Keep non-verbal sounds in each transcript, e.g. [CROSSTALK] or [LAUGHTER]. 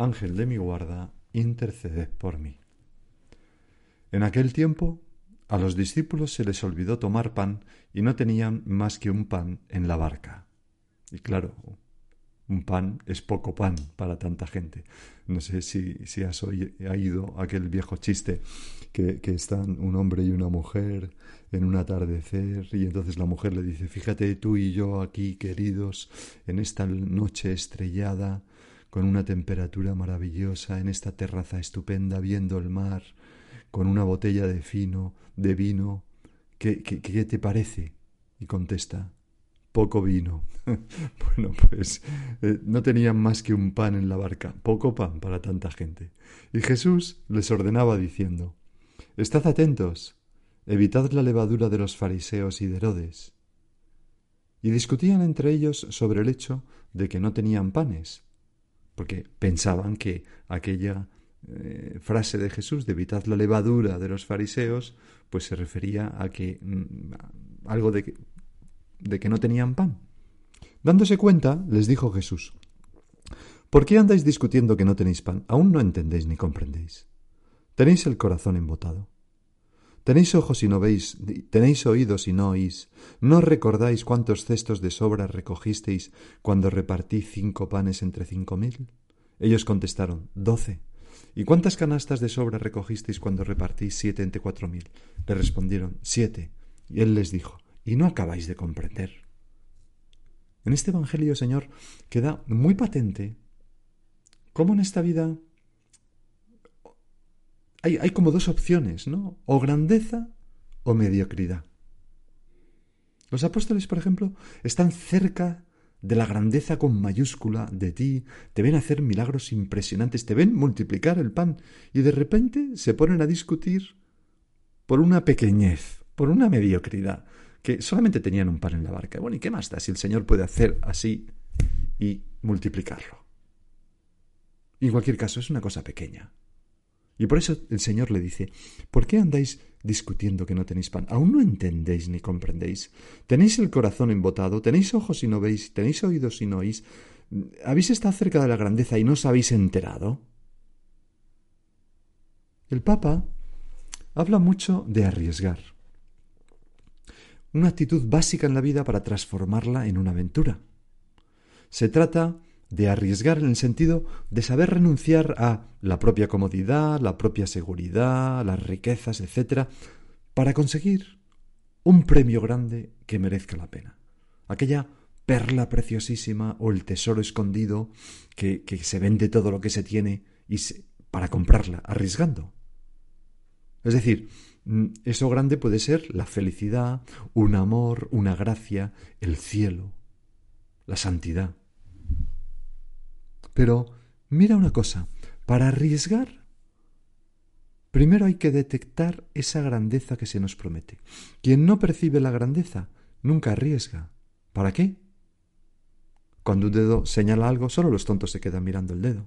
Ángel de mi guarda, interceded por mí. En aquel tiempo a los discípulos se les olvidó tomar pan y no tenían más que un pan en la barca. Y claro, un pan es poco pan para tanta gente. No sé si, si has oído aquel viejo chiste que, que están un hombre y una mujer en un atardecer y entonces la mujer le dice, fíjate tú y yo aquí queridos en esta noche estrellada con una temperatura maravillosa, en esta terraza estupenda, viendo el mar, con una botella de fino, de vino. ¿Qué, qué, qué te parece? Y contesta, poco vino. [LAUGHS] bueno, pues eh, no tenían más que un pan en la barca, poco pan para tanta gente. Y Jesús les ordenaba diciendo, Estad atentos, evitad la levadura de los fariseos y de Herodes. Y discutían entre ellos sobre el hecho de que no tenían panes porque pensaban que aquella eh, frase de Jesús de evitad la levadura de los fariseos, pues se refería a que mm, algo de que, de que no tenían pan. Dándose cuenta, les dijo Jesús, ¿por qué andáis discutiendo que no tenéis pan? Aún no entendéis ni comprendéis. Tenéis el corazón embotado. Tenéis ojos y no veis, tenéis oídos y no oís. ¿No recordáis cuántos cestos de sobra recogisteis cuando repartí cinco panes entre cinco mil? Ellos contestaron, doce. ¿Y cuántas canastas de sobra recogisteis cuando repartí siete entre cuatro mil? Le respondieron, siete. Y él les dijo, ¿y no acabáis de comprender? En este Evangelio, Señor, queda muy patente cómo en esta vida hay, como dos opciones, ¿no? O grandeza o mediocridad. Los apóstoles, por ejemplo, están cerca de la grandeza con mayúscula de ti, te ven hacer milagros impresionantes, te ven multiplicar el pan y de repente se ponen a discutir por una pequeñez, por una mediocridad, que solamente tenían un pan en la barca. Bueno, ¿y qué más da si el Señor puede hacer así y multiplicarlo? En cualquier caso, es una cosa pequeña. Y por eso el Señor le dice, ¿por qué andáis discutiendo que no tenéis pan? ¿Aún no entendéis ni comprendéis? ¿Tenéis el corazón embotado? ¿Tenéis ojos y no veis? ¿Tenéis oídos y no oís? ¿Habéis estado cerca de la grandeza y no os habéis enterado? El Papa habla mucho de arriesgar. Una actitud básica en la vida para transformarla en una aventura. Se trata de arriesgar en el sentido de saber renunciar a la propia comodidad, la propia seguridad, las riquezas, etc., para conseguir un premio grande que merezca la pena. Aquella perla preciosísima o el tesoro escondido que, se vende todo lo que se tiene y para comprarla, arriesgando. Es decir, mm, eso grande puede ser la felicidad, un amor, una gracia, el cielo, la santidad. Pero mira una cosa, para arriesgar, primero hay que detectar esa grandeza que se nos promete. Quien no percibe la grandeza nunca arriesga. ¿Para qué? Cuando un dedo señala algo, solo los tontos se quedan mirando el dedo.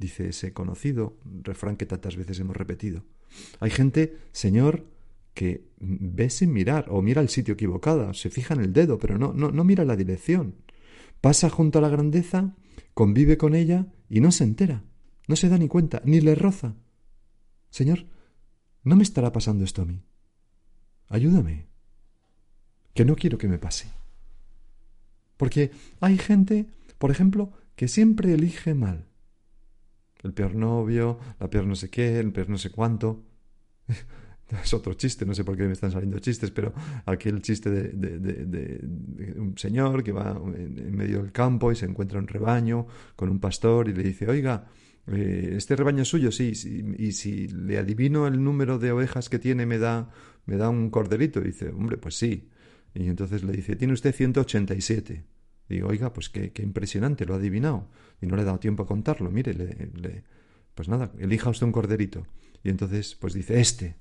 Dice ese conocido refrán que tantas veces hemos repetido. Hay gente, Señor, que ve sin mirar o mira el sitio equivocado, se fija en el dedo, pero no, no, no mira la dirección. Pasa junto a la grandeza convive con ella y no se entera, no se da ni cuenta, ni le roza. Señor, ¿no me estará pasando esto a mí? Ayúdame, que no quiero que me pase. Porque hay gente, por ejemplo, que siempre elige mal. el peor novio, la peor no sé qué, el peor no sé cuánto. [LAUGHS] es otro chiste, no sé por qué me están saliendo chistes, pero aquel chiste de, un señor que va en, medio del campo y se encuentra un rebaño con un pastor y le dice, oiga, eh, este rebaño es suyo, sí, y si le adivino el número de ovejas que tiene, me da, me da un corderito. Y dice, hombre, pues sí. Y entonces le dice, tiene usted 187. Digo, oiga, pues qué, qué impresionante, lo ha adivinado. Y no le he dado tiempo a contarlo. Mire, le, pues nada, elija usted un corderito. Y entonces, pues dice, este.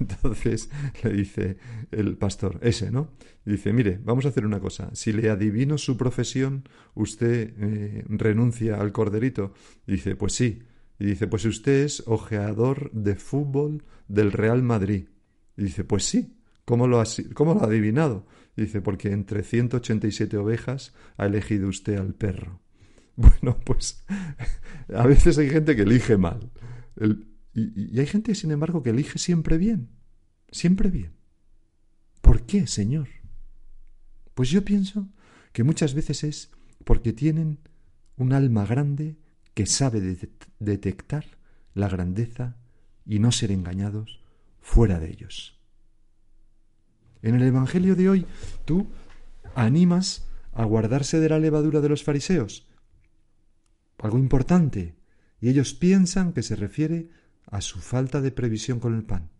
Entonces le dice el pastor, ese, ¿no? dice, mire, vamos a hacer una cosa. Si le adivino su profesión, usted eh, renuncia al corderito. dice, pues sí. Y dice, pues usted es ojeador de fútbol del Real Madrid. Y dice, pues sí. ¿Cómo lo ha, cómo lo ha adivinado? dice, porque entre 187 ovejas ha elegido usted al perro. [LAUGHS] Bueno, pues a veces hay gente que elige mal. El, y, hay gente, sin embargo, que elige siempre bien, siempre bien. ¿Por qué, Señor? Pues yo pienso que muchas veces es porque tienen un alma grande que sabe detectar la grandeza y no ser engañados fuera de ellos. En el Evangelio de hoy tú animas a guardarse de la levadura de los fariseos. Algo importante. Y ellos piensan que se refiere a su falta de previsión con el pan,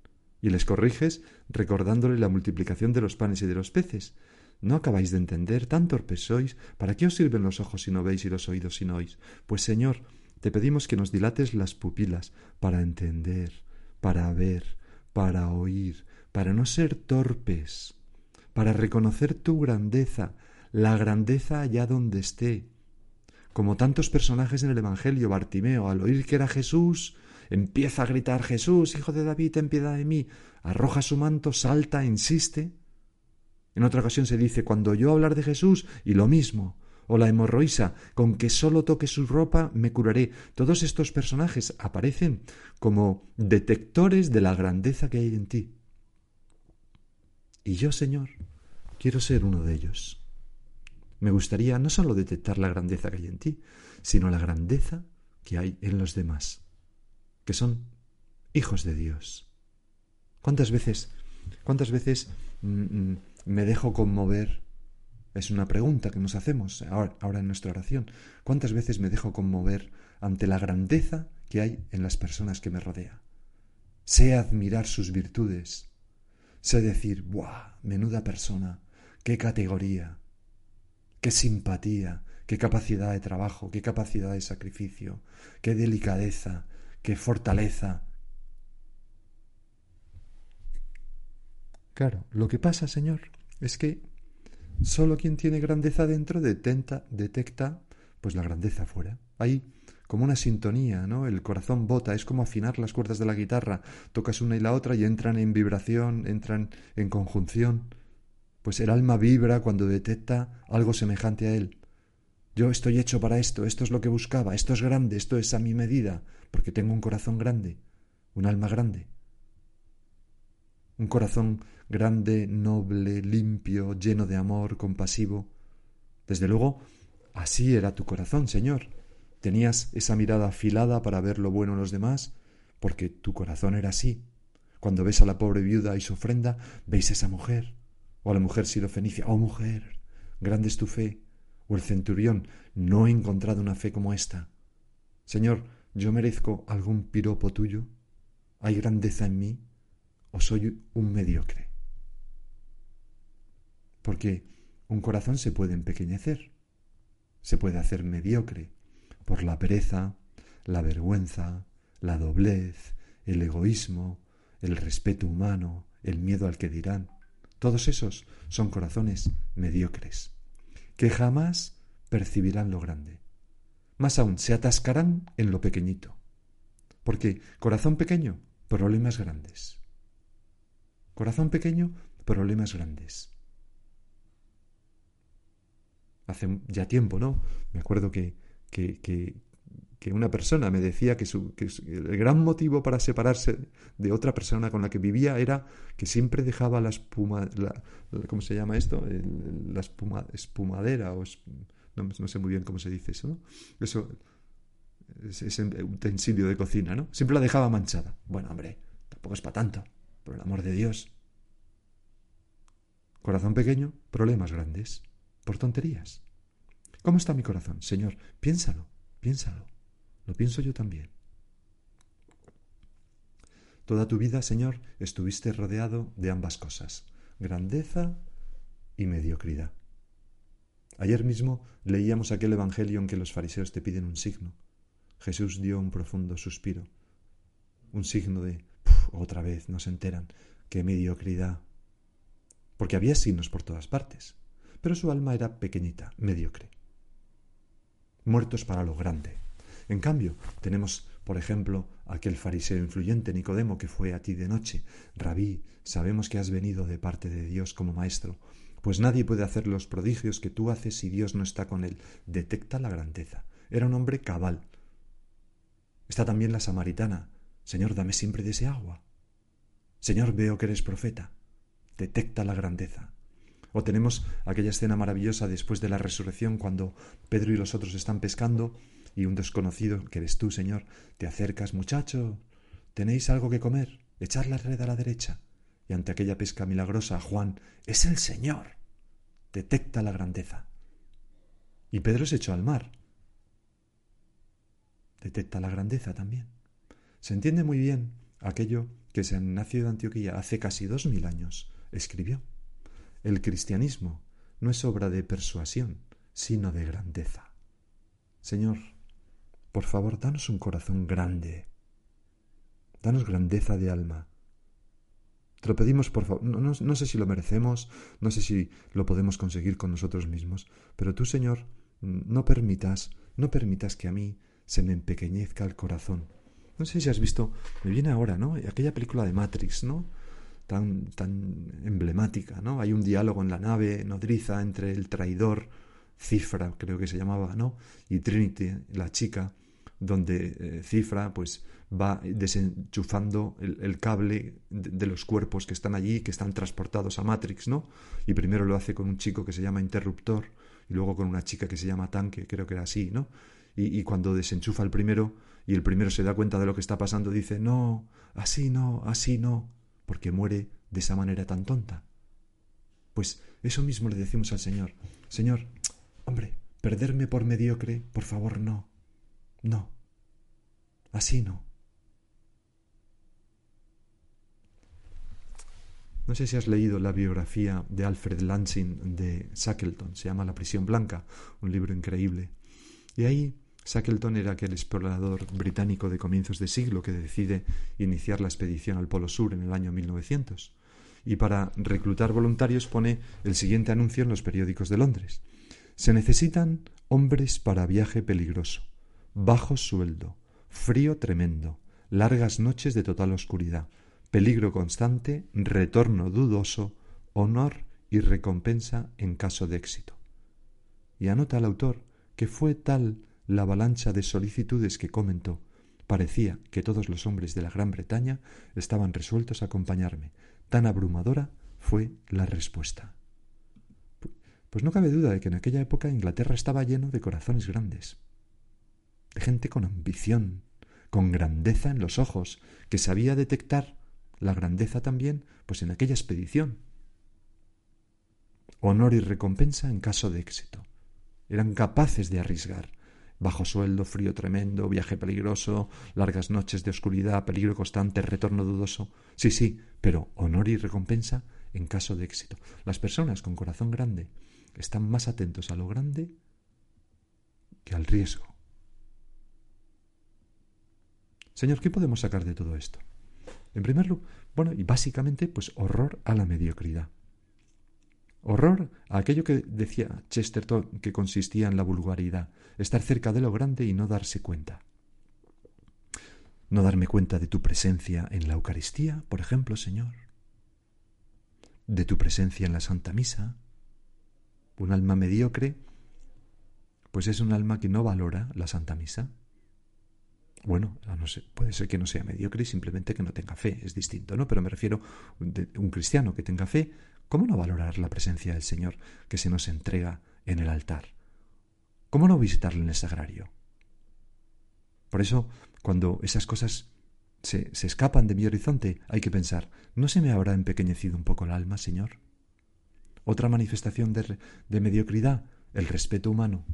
y les corriges recordándole la multiplicación de los panes y de los peces. ¿No acabáis de entender? Tan torpes sois. ¿Para qué os sirven los ojos si no veis y los oídos si no oís? Pues Señor, te pedimos que nos dilates las pupilas para entender, para ver, para oír, para no ser torpes, para reconocer tu grandeza, la grandeza allá donde esté. Como tantos personajes en el Evangelio, Bartimeo, al oír que era Jesús, empieza a gritar Jesús, hijo de David, ten piedad de mí, arroja su manto, salta, insiste. En otra ocasión se dice, cuando yo hablar de Jesús, y lo mismo, o la hemorroísa, con que solo toque su ropa me curaré. Todos estos personajes aparecen como detectores de la grandeza que hay en ti. Y yo, Señor, quiero ser uno de ellos. Me gustaría no solo detectar la grandeza que hay en ti, sino la grandeza que hay en los demás que son hijos de Dios. ¿Cuántas veces, cuántas veces mm, mm, me dejo conmover? Es una pregunta que nos hacemos ahora, ahora en nuestra oración. ¿Cuántas veces me dejo conmover ante la grandeza que hay en las personas que me rodean? Sé admirar sus virtudes. Sé decir, ¡buah! Menuda persona, qué categoría, qué simpatía, qué capacidad de trabajo, qué capacidad de sacrificio, qué delicadeza, qué fortaleza. Claro, lo que pasa, Señor, es que solo quien tiene grandeza dentro detenta, detecta pues la grandeza fuera. Hay como una sintonía, ¿no? El corazón bota, es como afinar las cuerdas de la guitarra, tocas una y la otra y entran en vibración, entran en conjunción. Pues el alma vibra cuando detecta algo semejante a él. Yo estoy hecho para esto, esto es lo que buscaba, esto es grande, esto es a mi medida, porque tengo un corazón grande, un alma grande. Un corazón grande, noble, limpio, lleno de amor, compasivo. Desde luego, así era tu corazón, Señor. Tenías esa mirada afilada para ver lo bueno en los demás, porque tu corazón era así. Cuando ves a la pobre viuda y su ofrenda, veis a esa mujer, o a la mujer sirofenicia, oh mujer, grande es tu fe, o el centurión, no he encontrado una fe como esta. Señor, ¿yo merezco algún piropo tuyo? ¿Hay grandeza en mí? ¿O soy un mediocre? Porque un corazón se puede empequeñecer, se puede hacer mediocre por la pereza, la vergüenza, la doblez, el egoísmo, el respeto humano, el miedo al que dirán. Todos esos son corazones mediocres que jamás percibirán lo grande. Más aún, se atascarán en lo pequeñito. Porque corazón pequeño, problemas grandes. Corazón pequeño, problemas grandes. Hace ya tiempo, ¿no? Me acuerdo que, que, que, una persona me decía que, su, que, el gran motivo para separarse de otra persona con la que vivía era que siempre dejaba la espuma, ¿cómo se llama esto? la espuma, espumadera o no, sé muy bien cómo se dice eso, ¿no? Eso, ese utensilio de cocina, ¿no? Siempre la dejaba manchada. Bueno, hombre, tampoco es para tanto, por el amor de Dios. Corazón pequeño, problemas grandes, por tonterías. ¿Cómo está mi corazón? Señor, piénsalo, piénsalo. Lo pienso yo también. Toda tu vida, Señor, estuviste rodeado de ambas cosas, grandeza y mediocridad. Ayer mismo leíamos aquel Evangelio en que los fariseos te piden un signo. Jesús dio un profundo suspiro, un signo de otra vez, no se enteran, qué mediocridad. Porque había signos por todas partes, pero su alma era pequeñita, mediocre. Muertos para lo grande. En cambio, tenemos, por ejemplo, aquel fariseo influyente Nicodemo que fue a ti de noche. Rabí, sabemos que has venido de parte de Dios como maestro, pues nadie puede hacer los prodigios que tú haces si Dios no está con él. Detecta la grandeza. Era un hombre cabal, Está también la samaritana. Señor, dame siempre de ese agua. Señor, veo que eres profeta. Detecta la grandeza. O tenemos aquella escena maravillosa después de la resurrección cuando Pedro y los otros están pescando y un desconocido, que eres tú, Señor, te acercas, muchacho, ¿tenéis algo que comer? Echad la red a la derecha. Y ante aquella pesca milagrosa, Juan, es el Señor. Detecta la grandeza. Y Pedro se echó al mar detecta la grandeza también. Se entiende muy bien aquello que San Ignacio de Antioquía hace casi dos mil años escribió. El cristianismo no es obra de persuasión, sino de grandeza. Señor, por favor, danos un corazón grande. Danos grandeza de alma. Te lo pedimos, por favor. No, sé si lo merecemos, no sé si lo podemos conseguir con nosotros mismos, pero tú, Señor, no permitas, no permitas que a mí se me empequeñezca el corazón. No sé si has visto, me viene ahora, ¿no? Aquella película de Matrix, ¿no? Tan, tan emblemática, ¿no? Hay un diálogo en la nave nodriza entre el traidor, Cifra, creo que se llamaba, ¿no? Y Trinity, la chica, donde eh, Cifra, pues, va desenchufando el, cable de, de, los cuerpos que están allí, que están transportados a Matrix, ¿no? Y primero lo hace con un chico que se llama Interruptor y luego con una chica que se llama Tanque, creo que era así, ¿no? y, cuando desenchufa el primero y el primero se da cuenta de lo que está pasando, dice, no, así no, así no, porque muere de esa manera tan tonta. Pues eso mismo le decimos al Señor. Señor, hombre, perderme por mediocre, por favor, no. No. Así no. No sé si has leído la biografía de Alfred Lansing de Shackleton, se llama La prisión blanca, un libro increíble. Y ahí Shackleton era aquel explorador británico de comienzos de siglo que decide iniciar la expedición al Polo Sur en el año 1900. Y para reclutar voluntarios pone el siguiente anuncio en los periódicos de Londres. Se necesitan hombres para viaje peligroso, bajo sueldo, frío tremendo, largas noches de total oscuridad, peligro constante, retorno dudoso, honor y recompensa en caso de éxito. Y anota el autor que fue tal la avalancha de solicitudes que comentó, parecía que todos los hombres de la Gran Bretaña estaban resueltos a acompañarme. Tan abrumadora fue la respuesta. Pues no cabe duda de que en aquella época Inglaterra estaba lleno de corazones grandes, de gente con ambición, con grandeza en los ojos, que sabía detectar la grandeza también, pues en aquella expedición. Honor y recompensa en caso de éxito eran capaces de arriesgar. Bajo sueldo, frío tremendo, viaje peligroso, largas noches de oscuridad, peligro constante, retorno dudoso. Sí, sí, pero honor y recompensa en caso de éxito. Las personas con corazón grande están más atentos a lo grande que al riesgo. Señor, ¿qué podemos sacar de todo esto? En primer lugar, bueno, y básicamente, pues horror a la mediocridad. Horror a aquello que decía Chesterton que consistía en la vulgaridad, estar cerca de lo grande y no darse cuenta. No darme cuenta de tu presencia en la Eucaristía, por ejemplo, Señor. De tu presencia en la Santa Misa. Un alma mediocre, pues es un alma que no valora la Santa Misa. Bueno, puede ser que no sea mediocre simplemente que no tenga fe, es distinto, ¿no? Pero me refiero a un cristiano que tenga fe, ¿Cómo no valorar la presencia del Señor que se nos entrega en el altar? ¿Cómo no visitarle en el sagrario? Por eso, cuando esas cosas se, se escapan de mi horizonte, hay que pensar, ¿no se me habrá empequeñecido un poco el alma, Señor? Otra manifestación de, mediocridad, el respeto humano,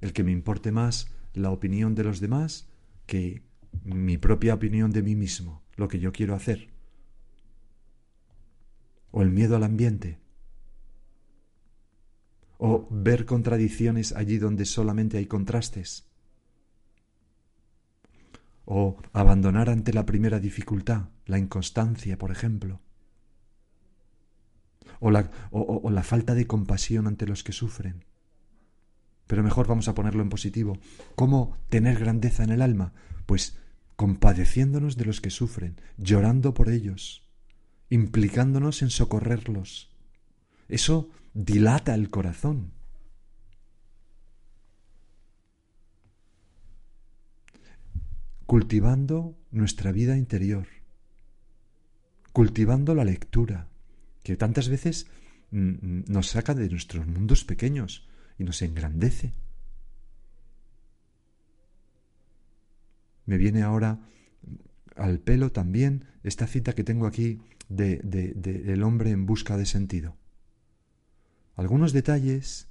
el que me importe más la opinión de los demás que mi propia opinión de mí mismo, lo que yo quiero hacer. O el miedo al ambiente. O ver contradicciones allí donde solamente hay contrastes. O abandonar ante la primera dificultad, la inconstancia, por ejemplo. O la, o la falta de compasión ante los que sufren. Pero mejor vamos a ponerlo en positivo. ¿Cómo tener grandeza en el alma? Pues compadeciéndonos de los que sufren, llorando por ellos, implicándonos en socorrerlos. Eso dilata el corazón. Cultivando nuestra vida interior, cultivando la lectura, que tantas veces mm, mm, nos saca de nuestros mundos pequeños y nos engrandece. Me viene ahora al pelo también esta cita que tengo aquí de, de, El hombre en busca de sentido. Algunos detalles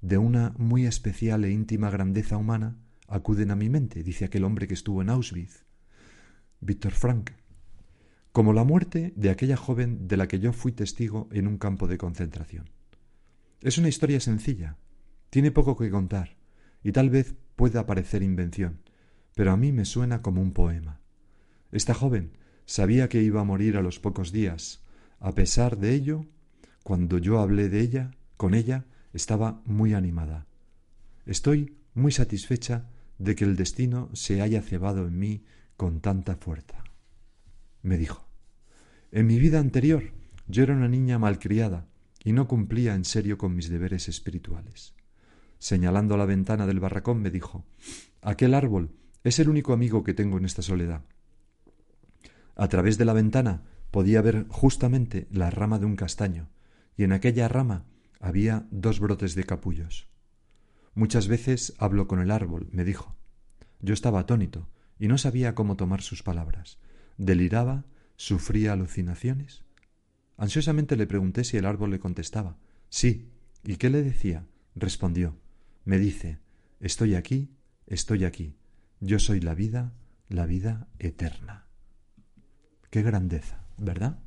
de una muy especial e íntima grandeza humana acuden a mi mente, dice aquel hombre que estuvo en Auschwitz, Víctor Frank, como la muerte de aquella joven de la que yo fui testigo en un campo de concentración. Es una historia sencilla, tiene poco que contar, y tal vez pueda parecer invención, pero a mí me suena como un poema. Esta joven sabía que iba a morir a los pocos días. A pesar de ello, cuando yo hablé de ella, con ella, estaba muy animada. Estoy muy satisfecha de que el destino se haya cebado en mí con tanta fuerza. Me dijo. En mi vida anterior yo era una niña malcriada y no cumplía en serio con mis deberes espirituales. Señalando la ventana del barracón me dijo Aquel árbol es el único amigo que tengo en esta soledad. A través de la ventana podía ver justamente la rama de un castaño, y en aquella rama había dos brotes de capullos. Muchas veces hablo con el árbol, me dijo. Yo estaba atónito y no sabía cómo tomar sus palabras. Deliraba, sufría alucinaciones. Ansiosamente le pregunté si el árbol le contestaba. Sí. ¿Y qué le decía? Respondió. Me dice, estoy aquí, estoy aquí. Yo soy la vida, la vida eterna. Qué grandeza, ¿verdad?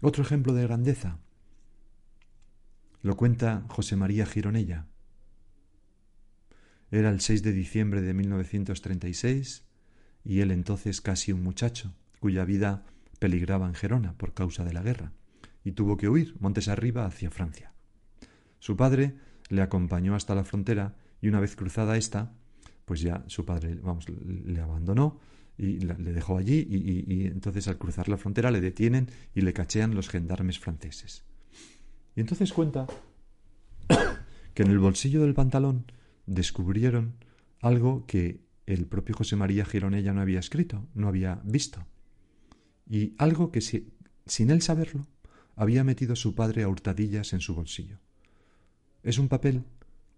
Otro ejemplo de grandeza lo cuenta José María Gironella. Era el 6 de diciembre de 1936 y él entonces casi un muchacho, cuya vida peligraba en Gerona por causa de la guerra, y tuvo que huir montes arriba hacia Francia. Su padre le acompañó hasta la frontera y una vez cruzada esta, pues ya su padre, vamos, le abandonó y le dejó allí y, entonces al cruzar la frontera le detienen y le cachean los gendarmes franceses. Y entonces cuenta [COUGHS] que en el bolsillo del pantalón descubrieron algo que el propio José María Gironella no había escrito, no había visto. Y algo que sin él saberlo había metido su padre a hurtadillas en su bolsillo. Es un papel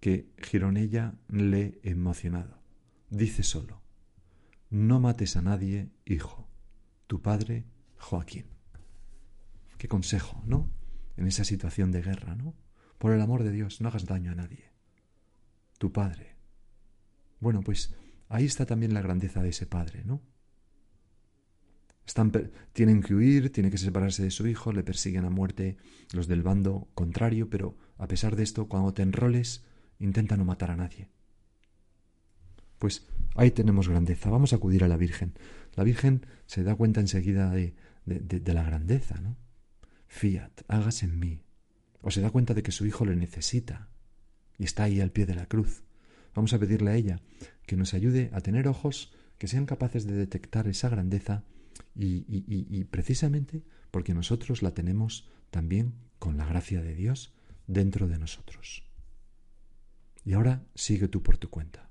que Gironella le emocionado. Dice solo, no mates a nadie, hijo, tu padre Joaquín. Qué consejo, ¿no? En esa situación de guerra, ¿no? Por el amor de Dios, no hagas daño a nadie. Tu padre. Bueno, pues ahí está también la grandeza de ese padre, ¿no? Tienen que huir, tienen que separarse de su hijo, le persiguen a muerte los del bando contrario, pero a pesar de esto, cuando te enroles, intenta no matar a nadie. Pues ahí tenemos grandeza. Vamos a acudir a la Virgen. La Virgen se da cuenta enseguida de, de, la grandeza, ¿no? Fiat, hágase en mí. O se da cuenta de que su hijo le necesita y está ahí al pie de la cruz. Vamos a pedirle a ella que nos ayude a tener ojos que sean capaces de detectar esa grandeza y, precisamente porque nosotros la tenemos también con la gracia de Dios dentro de nosotros. Y ahora sigue tú por tu cuenta.